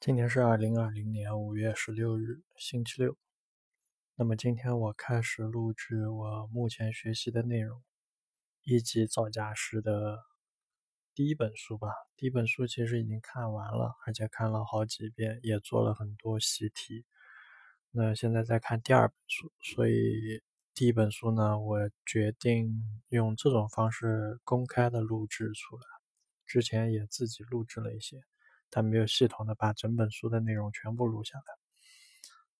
今天是二零二零年五月十六日，星期六。那么今天我开始录制我目前学习的内容，一级造价师的第一本书吧。第一本书其实已经看完了，而且看了好几遍，也做了很多习题。那现在在看第二本书，所以第一本书呢，我决定用这种方式公开的录制出来。之前也自己录制了一些。但没有系统的把整本书的内容全部录下来。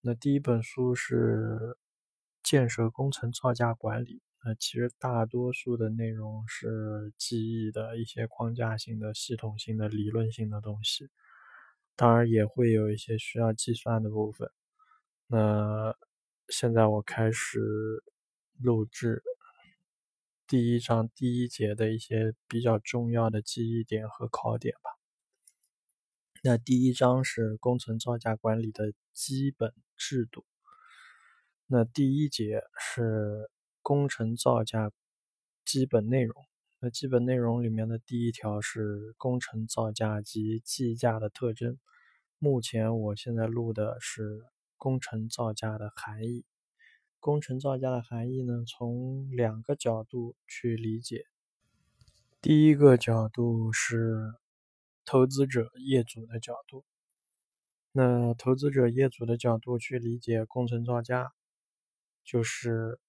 那第一本书是建设工程造价管理，那其实大多数的内容是记忆的一些框架性的、系统性的、理论性的东西，当然也会有一些需要计算的部分。那现在我开始录制第一章第一节的一些比较重要的记忆点和考点吧。那第一章是工程造价管理的基本制度。那第一节是工程造价基本内容。那基本内容里面的第一条是工程造价及计价的特征。目前我现在录的是工程造价的含义。工程造价的含义呢，从两个角度去理解。第一个角度是。投资者业主的角度，那投资者业主的角度去理解工程造价，就是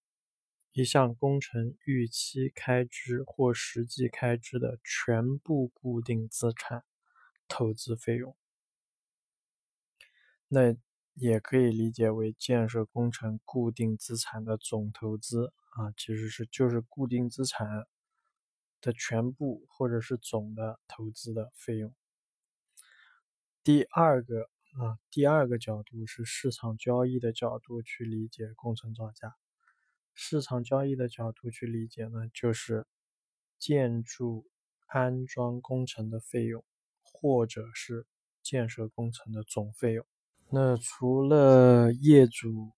一项工程预期开支或实际开支的全部固定资产投资费用。那也可以理解为建设工程固定资产的总投资啊，其实是就是固定资产。的全部或者是总的投资的费用。第二个啊，第二个角度是市场交易的角度去理解工程造价。市场交易的角度去理解呢，就是建筑安装工程的费用，或者是建设工程的总费用。那除了业主、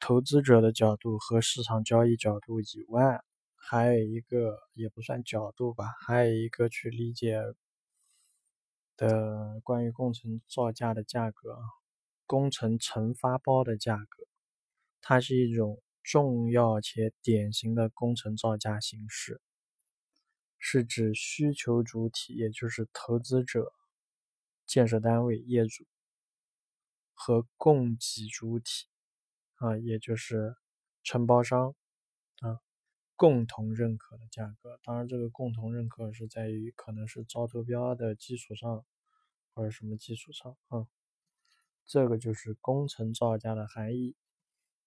投资者的角度和市场交易角度以外，还有一个也不算角度吧，还有一个去理解的关于工程造价的价格，工程承发包的价格，它是一种重要且典型的工程造价形式，是指需求主体，也就是投资者、建设单位、业主和供给主体，啊，也就是承包商，共同认可的价格，当然，这个共同认可是在于可能是招投标的基础上，或者什么基础上啊。这个就是工程造价的含义。